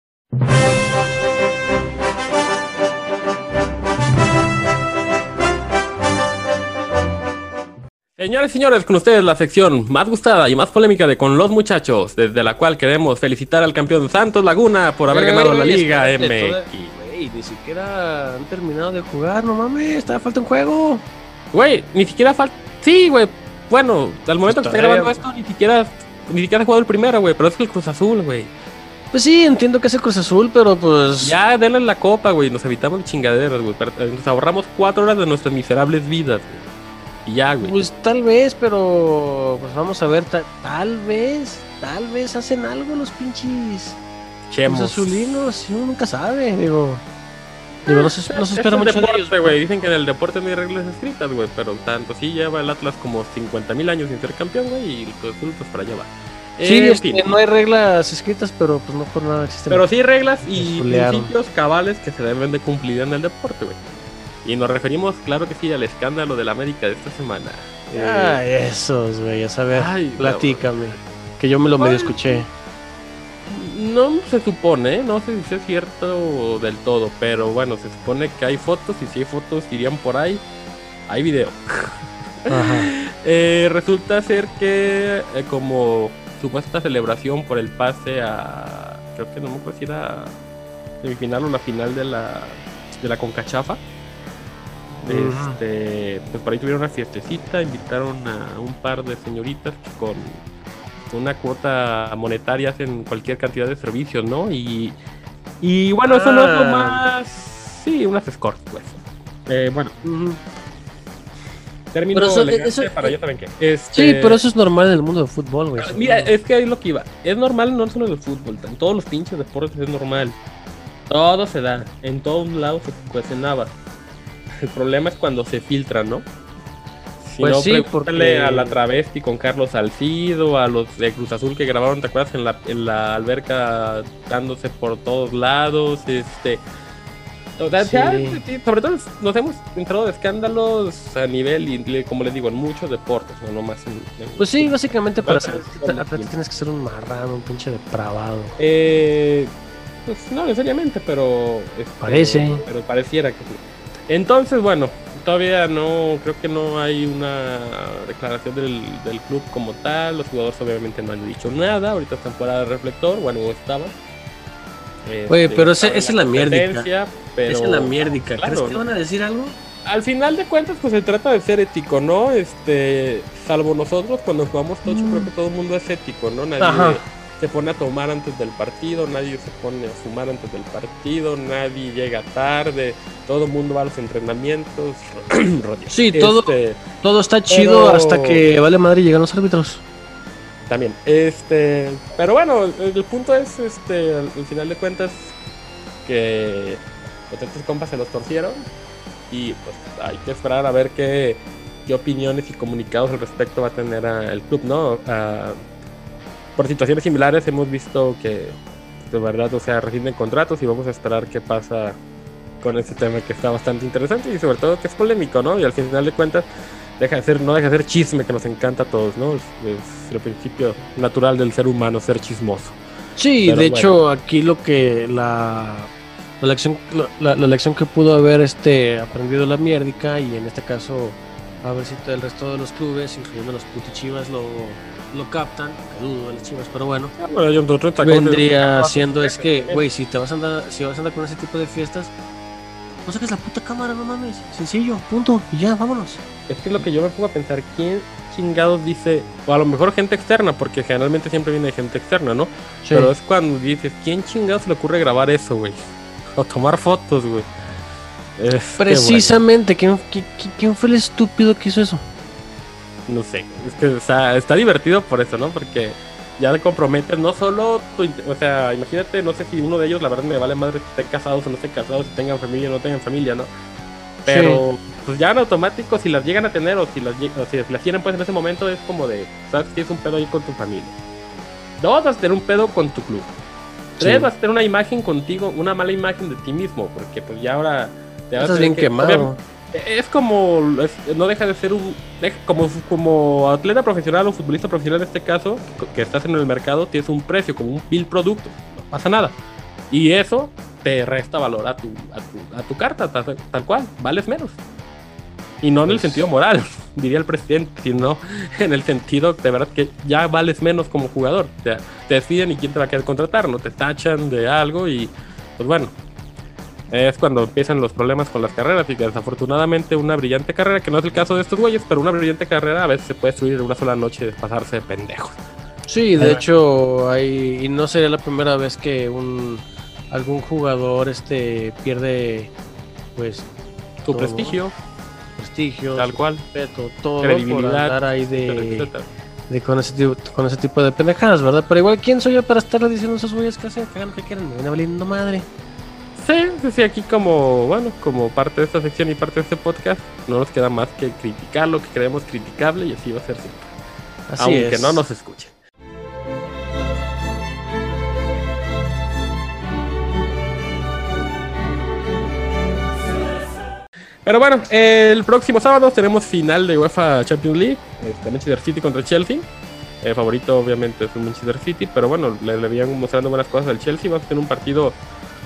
Señores y señores, con ustedes la sección más gustada y más polémica de Con los Muchachos, desde la cual queremos felicitar al campeón Santos Laguna por haber ganado la Liga toda- Güey, ni siquiera han terminado de jugar, no mames, todavía falta un juego. Güey, ni siquiera falta. Sí, güey. Bueno, al momento que está grabando esto, ni siquiera, ni siquiera ha jugado el primero, güey. Pero es que el Cruz Azul, güey. Pues sí, entiendo que es el Cruz Azul, pero pues. Ya, denle la copa, güey. Nos evitamos chingaderas, güey. Nos ahorramos cuatro horas de nuestras miserables vidas, güey. Y ya, güey. Pues tal vez, pero. Pues vamos a ver, ta- tal vez. Tal vez hacen algo los pinches. Chemos. Los azulinos, uno nunca sabe, digo. Digo, no se, no se Es espera el mucho de deporte, ellos. güey. Dicen que en el deporte no hay reglas escritas, güey. Pero tanto sí lleva el Atlas como 50 mil años sin ser campeón, güey. Y Azul, pues para allá va. Sí, Eh, en este, no hay reglas escritas, pero pues no por nada existen. Pero sí hay reglas y principios cabales que se deben de cumplir en el deporte, güey. Y nos referimos, claro que sí, al escándalo de la América de esta semana. Eh, Ay, esos, güey, a saber. Ay, platícame. Que yo me lo medio escuché. no se supone, no sé si es cierto del todo, pero bueno, se supone que hay fotos y si hay fotos irían por ahí, hay video. *laughs* Ajá. *laughs* Eh, resulta ser que eh, como supuesta celebración por el pase a, creo que no me acuerdo si era semifinal o la final de la, de la Concachafa. Este, pues por ahí tuvieron una fiestecita, invitaron a un par de señoritas que con una cuota monetaria hacen cualquier cantidad de servicios, ¿no? Y, y bueno, eso no es lo Ah. más... Sí, unas escorts, pues. Eh, bueno, Ujú. término Pero eso- elegante eso- para ya saben qué. Este, Sí, pero eso es normal en el mundo del fútbol, güey. Mira, es que ahí es lo que iba. Es normal no solo en el fútbol, en todos los pinches deportes es normal. Todo se da, en todos lados se cuestionaba. El problema es cuando se filtra, ¿no? Si Pues no, sí, porque- a la travesti con Carlos Salcido, a los de Cruz Azul que grabaron, ¿te acuerdas? En la, en la alberca dándose por todos lados, este... O sea, Sí. ya, sí, sobre todo nos hemos entrado de escándalos a nivel, y como les digo, en muchos deportes, no nomás en... en- Pues sí, básicamente para ser atleta tienes que ser un marrano, un pinche depravado. Eh, pues no necesariamente, pero. este, Parece. Pero pareciera que sí. Entonces, bueno, todavía no. Creo que no hay una declaración del, del club como tal. Los jugadores, obviamente, no han dicho nada. Ahorita están fuera de reflector. Bueno, estaban. Oye, Este, pero estaban en esa es la mierdica. Pero, Esa es la mierdica. claro, ¿Crees que van a decir algo? Al final de cuentas, pues se trata de ser ético, ¿no? Este, salvo nosotros, cuando jugamos tocho, Mm. creo que todo el mundo es ético, ¿no? Nadie Ajá. Se pone a tomar antes del partido, nadie se pone a fumar antes del partido, nadie llega tarde, todo el mundo va a los entrenamientos. *clears throat* Sí, todo- Este, Todo está chido Pero- hasta que vale madre y llegan los árbitros. también. Este, pero bueno, el, el punto es, este, al, al final de cuentas, que los estos compas se los torcieron y pues hay que esperar a ver qué, qué opiniones y comunicados al respecto va a tener el club, ¿no? Por situaciones similares hemos visto que de verdad, o sea, rescinden contratos y vamos a esperar qué pasa con este tema que está bastante interesante y sobre todo que es polémico, ¿no? Y al final de cuentas deja de ser, no deja de ser chisme que nos encanta a todos, ¿no? Es, es el principio natural del ser humano ser chismoso. Sí, Pero de bueno. hecho, aquí lo que la, la lección la, la lección que pudo haber este aprendido la mierdica y en este caso a ver si el resto de los clubes, incluyendo los putichivas, lo, lo captan, que dudo de las chivas, pero bueno, Ah, bueno, vendría siendo es que, güey, si te vas a andar, si vas a andar con ese tipo de fiestas, no saques la puta cámara, no mames, sencillo, punto, y ya, vámonos. Es que es lo que yo me pongo a pensar, ¿quién chingados dice? O a lo mejor gente externa, porque generalmente siempre viene gente externa, ¿no? Pero es cuando dices, ¿quién chingados se le ocurre grabar eso, güey? O tomar fotos, güey. Es que, Precisamente, ¿quién, quién, quién fue el estúpido que hizo eso? No sé, es que o sea, está divertido por eso, ¿no? Porque ya le comprometes no solo tu, o sea, imagínate, no sé si uno de ellos, la verdad me vale madre si estén casados o no estén casados, si tengan familia o no tengan familia, ¿no? Pero pues ya en automático, si las llegan a tener o si las, o si las tienen pues en ese momento, es como de, sabes que es un pedo ahí con tu familia. Dos, vas a tener un pedo con tu club. Tres, Sí. vas a tener una imagen contigo, una mala imagen de ti mismo, porque pues ya ahora te vas a Estás bien que- quemado. Es como, es- no deja de ser un, como, como atleta profesional o futbolista profesional en este caso, que estás en el mercado, tienes un precio, como un bill producto, no pasa nada. Y eso te resta valor a tu, a tu, a tu carta, tal, tal cual, vales menos. Y no en el Pues- sentido moral, *laughs* diría el presidente, sino en el sentido de verdad que ya vales menos como jugador. O sea, te deciden y quién te va a querer contratar, no te tachan de algo y pues bueno, es cuando empiezan los problemas con las carreras y que desafortunadamente una brillante carrera, que no es el caso de estos güeyes, pero una brillante carrera a veces se puede destruir en una sola noche de pasarse de pendejos. Sí, de hecho, hay, y no sería la primera vez que un algún jugador este pierde pues Tu Todo. prestigio, prestigio, tal su cual, respeto, todo por credibilidad, andar ahí de, de con ese tipo, con ese tipo de pendejadas, ¿verdad? Pero igual quién soy yo para estarle diciendo a esos güeyes que hacen, que hagan lo que quieran, me viene valiendo madre. Sí, sí, sí, aquí como, bueno, como parte de esta sección y parte de este podcast, no nos queda más que criticar lo que creemos criticable y así va a ser siempre. Así aunque es. no nos escuchen. Pero bueno, el próximo sábado tenemos final de UEFA Champions League, este, Manchester City contra Chelsea. El favorito obviamente es el Manchester City, pero bueno, le, le venían mostrando buenas cosas al Chelsea. Vamos a tener un partido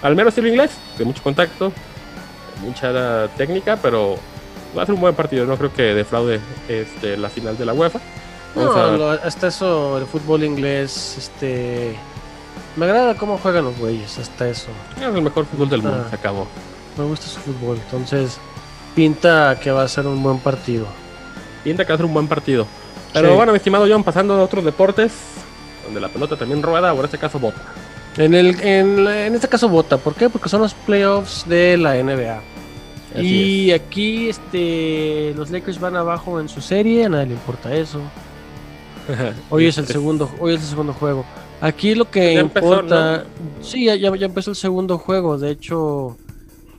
al menos estilo inglés, de mucho contacto, mucha técnica, pero va a ser un buen partido. No creo que defraude este, la final de la UEFA. Vamos No, a- lo- hasta eso, el fútbol inglés, este... Me agrada cómo juegan los güeyes, hasta eso. Es el mejor fútbol del mundo, Ah. se acabó. Me gusta su fútbol, entonces pinta que va a ser un buen partido. Pinta que va a ser un buen partido. Pero Sí. bueno, mi estimado John, pasando a otros deportes, donde la pelota también rueda, o en este caso bota. En, el, en, en este caso vota, ¿por qué? Porque son los playoffs de la NBA. Así y aquí este los Lakers van abajo en su serie, a nadie le importa eso. *laughs* Hoy es el segundo, hoy es el segundo juego. Aquí lo que Ya empezó, importa, sí, ya, ya, empezó el segundo juego. De hecho,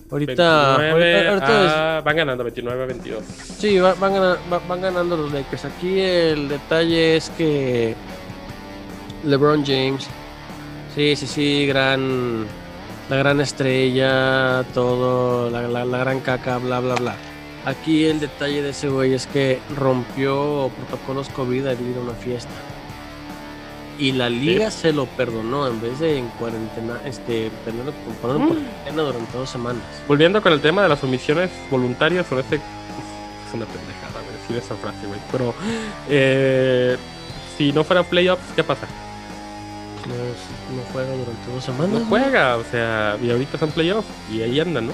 ahorita, 29 ahorita- ahorita es- a- van ganando 29 a 22. Sí, va- van, van ganando los Lakers. Aquí el detalle es que LeBron James, sí, sí, sí, gran, la gran estrella, todo, la, la- la gran caca, bla, bla, bla. Aquí el detalle de ese güey es que rompió protocolos COVID al ir a una fiesta. Y la liga se lo perdonó en vez de en cuarentena, este, ponerlo ponerlo en Mm. cuarentena durante dos semanas. Volviendo con el tema de las omisiones voluntarias, con este. Es una pendejada, güey, decir esa frase, güey. Pero. eh, si no fuera playoffs, ¿qué pasa? No, no juega durante dos semanas. No juega, o sea, y ahorita son playoffs, y ahí andan, ¿no?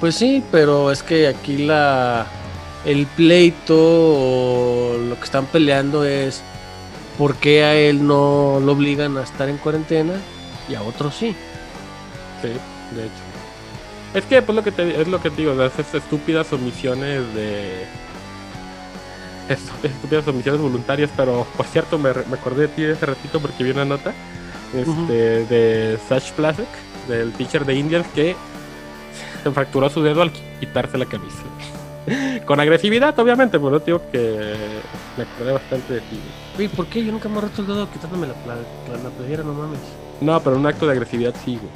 Pues sí, pero es que aquí la el pleito o lo que están peleando es por qué a él no lo obligan a estar en cuarentena y a otros sí. Sí, de hecho. Es que pues lo que te, es lo que te digo, esas estúpidas omisiones de estúpidas omisiones voluntarias, pero por cierto me, me acordé de ti hace ratito porque vi una nota este, de Sash Plasek, del pitcher de Indians que se fracturó su dedo al quitarse la camisa. *laughs* Con agresividad, obviamente, pero digo que me acordé bastante de ti. Oye, ¿por qué? Yo nunca me he roto el dedo quitándome la, la, la playera, no mames. No, pero un acto de agresividad sí, güey.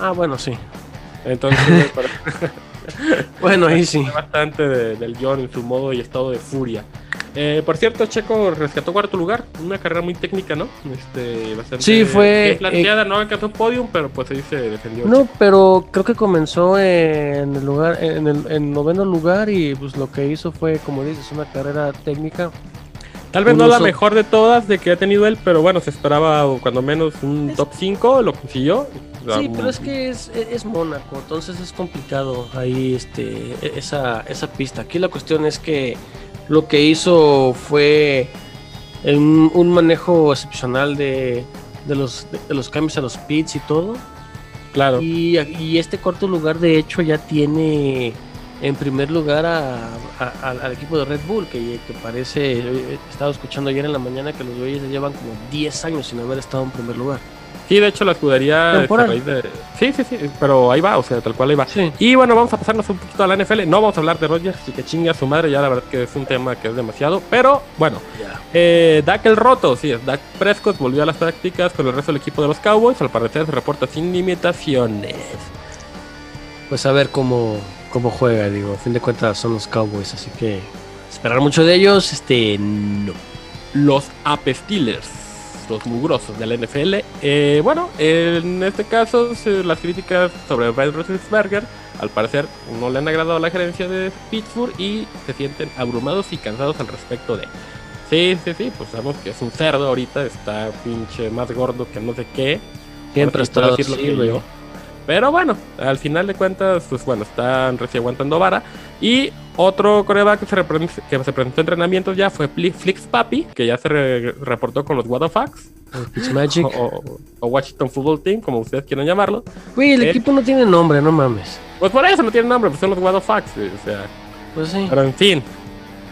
Ah, bueno, sí. Entonces, *laughs* Bueno, ahí sí. *laughs* bastante de- del John en su modo y estado de furia. Eh, por cierto, Checo rescató cuarto lugar, una carrera muy técnica, ¿no? Este, bastante Sí, fue, bien planteada, no alcanzó podium, pero pues ahí se defendió. No, pero creo que comenzó en el lugar, en el en noveno lugar y pues lo que hizo fue, como dices, una carrera técnica. Tal vez un no la mejor de todas de que ha tenido él, pero bueno, se esperaba cuando menos un top 5, lo consiguió. Sí, pero es que es, es, es Mónaco, entonces es complicado ahí este, e- esa, esa pista. Aquí la cuestión es que lo que hizo fue un, un manejo excepcional de, de los, de, los cambios a los pits y todo. Claro. Y, y este cuarto lugar, de hecho, ya tiene en primer lugar a- a- al- al equipo de Red Bull, que, que parece, eh, estaba escuchando ayer en la mañana que los güeyes llevan como 10 años sin haber estado en primer lugar. Sí, de hecho la escudería Temporal. a raíz de- Sí, sí, sí, pero ahí va, o sea, tal cual ahí va. Sí. Y bueno, vamos a pasarnos un poquito a la NFL. No vamos a hablar de Rodgers, así que chingue a su madre, ya la verdad que es un tema que es demasiado. Pero bueno, Ya. eh, Dak el roto, sí, es Dak Prescott volvió a las prácticas con el resto del equipo de los Cowboys. Al parecer se reporta sin limitaciones. Pues a ver cómo, cómo juega, digo, a fin de cuentas son los Cowboys, así que esperar mucho de ellos, este, no. Los Ape Steelers, los mugrosos de la NFL. Eh, bueno, en este caso, las críticas sobre Ben Roethlisberger, al parecer, no le han agradado a la gerencia de Pittsburgh y se sienten abrumados y cansados al respecto de. Sí, sí, sí, pues sabemos que es un cerdo ahorita, está pinche más gordo que no sé qué. Siempre ha Ahora sí que yo. Pero bueno, al final de cuentas, pues bueno, están recién aguantando vara. Y otro coreback que se, que se presentó en entrenamientos ya fue Fli- Flix Papi, que ya se re- reportó con los the Fucks, Fitzmagic. o, o- Washington Football Team, como ustedes quieran llamarlo. Güey, el eh. equipo no tiene nombre, no mames. Pues por eso no tiene nombre, pues son los güey, o sea. Pues sí. Pero en fin.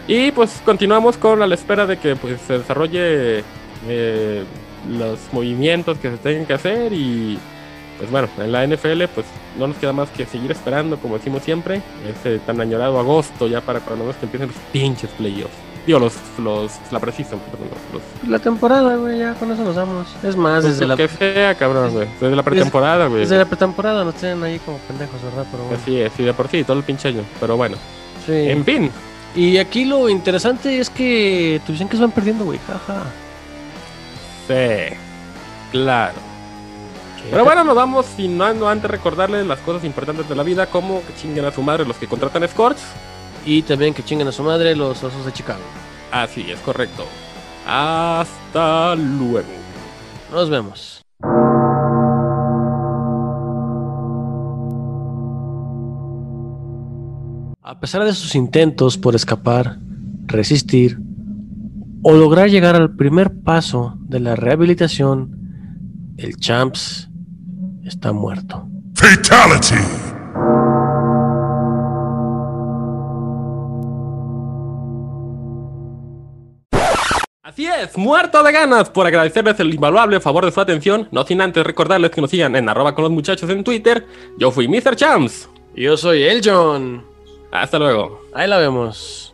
Y pues continuamos con a la espera de que pues, se desarrolle eh, los movimientos que se tengan que hacer y pues bueno, en la NFL pues no nos queda más que seguir esperando como decimos siempre, ese tan añorado agosto ya para cuando que empiecen los pinches playoffs. Digo, los, los, la precisión, perdón, los, La temporada, güey, ya con eso nos damos. Es más, los- desde la, que sea, cabrón, güey. Desde la pretemporada, güey. desde la pretemporada nos tienen ahí como pendejos, ¿verdad? Pero bueno. Así es, y de por sí, todo el pinche año. Pero bueno, Sí. en fin, Y aquí lo interesante es que tus Yankees van perdiendo, güey, jaja. sí, claro. Pero bueno, nos vamos sin no no antes recordarles las cosas importantes de la vida, como que chinguen a su madre los que contratan Scorch. Y también que chinguen a su madre los osos de Chicago. Así es correcto. Hasta luego. Nos vemos. A pesar de sus intentos por escapar, resistir o lograr llegar al primer paso de la rehabilitación, el Champs está muerto. Fatality. Así es, muerto de ganas por agradecerles el invaluable favor de su atención, no sin antes recordarles que nos sigan en arroba con los muchachos en Twitter. Yo fui Mr. Champs. Yo soy el John. Hasta luego. Ahí la vemos.